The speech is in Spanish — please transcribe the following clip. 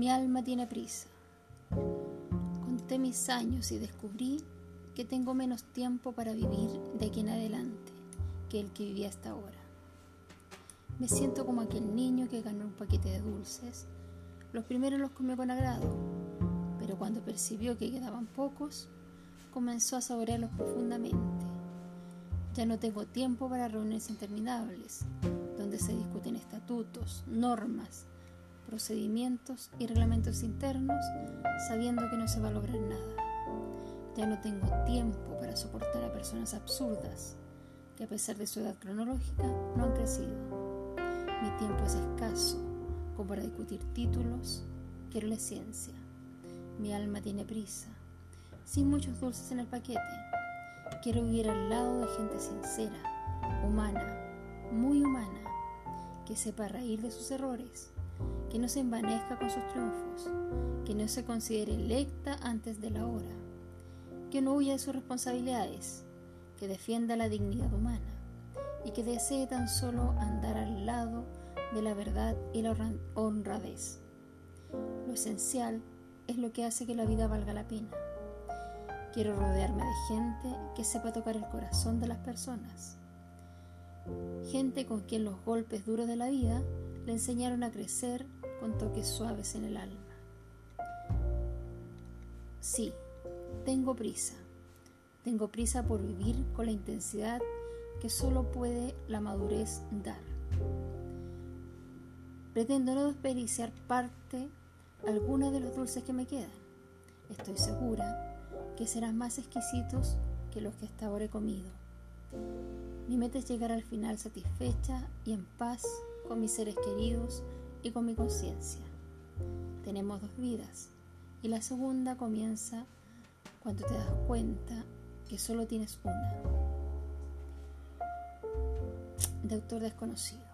Mi alma tiene prisa. Conté mis años y descubrí que tengo menos tiempo para vivir de aquí en adelante que el que vivía hasta ahora. Me siento como aquel niño que ganó un paquete de dulces. Los primeros los comió con agrado, pero cuando percibió que quedaban pocos, comenzó a saborearlos profundamente. Ya no tengo tiempo para reuniones interminables, donde se discuten estatutos, normas, procedimientos y reglamentos internos, sabiendo que no se va a lograr nada. Ya no tengo tiempo para soportar a personas absurdas, que a pesar de su edad cronológica no han crecido. Mi tiempo es escaso como para discutir títulos, quiero la ciencia. Mi alma tiene prisa, sin muchos dulces en el paquete. Quiero vivir al lado de gente sincera, humana, muy humana, que sepa reír de sus errores, que no se envanezca con sus triunfos, que no se considere electa antes de la hora, que no huya de sus responsabilidades, que defienda la dignidad humana y que desee tan solo andar al lado de la verdad y la honradez. Lo esencial es lo que hace que la vida valga la pena. Quiero rodearme de gente que sepa tocar el corazón de las personas. Gente con quien los golpes duros de la vida le enseñaron a crecer con toques suaves en el alma. Sí, tengo prisa tengo prisa por vivir con la intensidad que solo puede la madurez dar. Pretendo no desperdiciar parte alguna de los dulces que me quedan. Estoy segura que serán más exquisitos que los que hasta ahora he comido. Mi meta es llegar al final satisfecha y en paz con mis seres queridos y con mi conciencia. Tenemos dos vidas y la segunda comienza cuando te das cuenta que solo tienes una. De autor desconocido.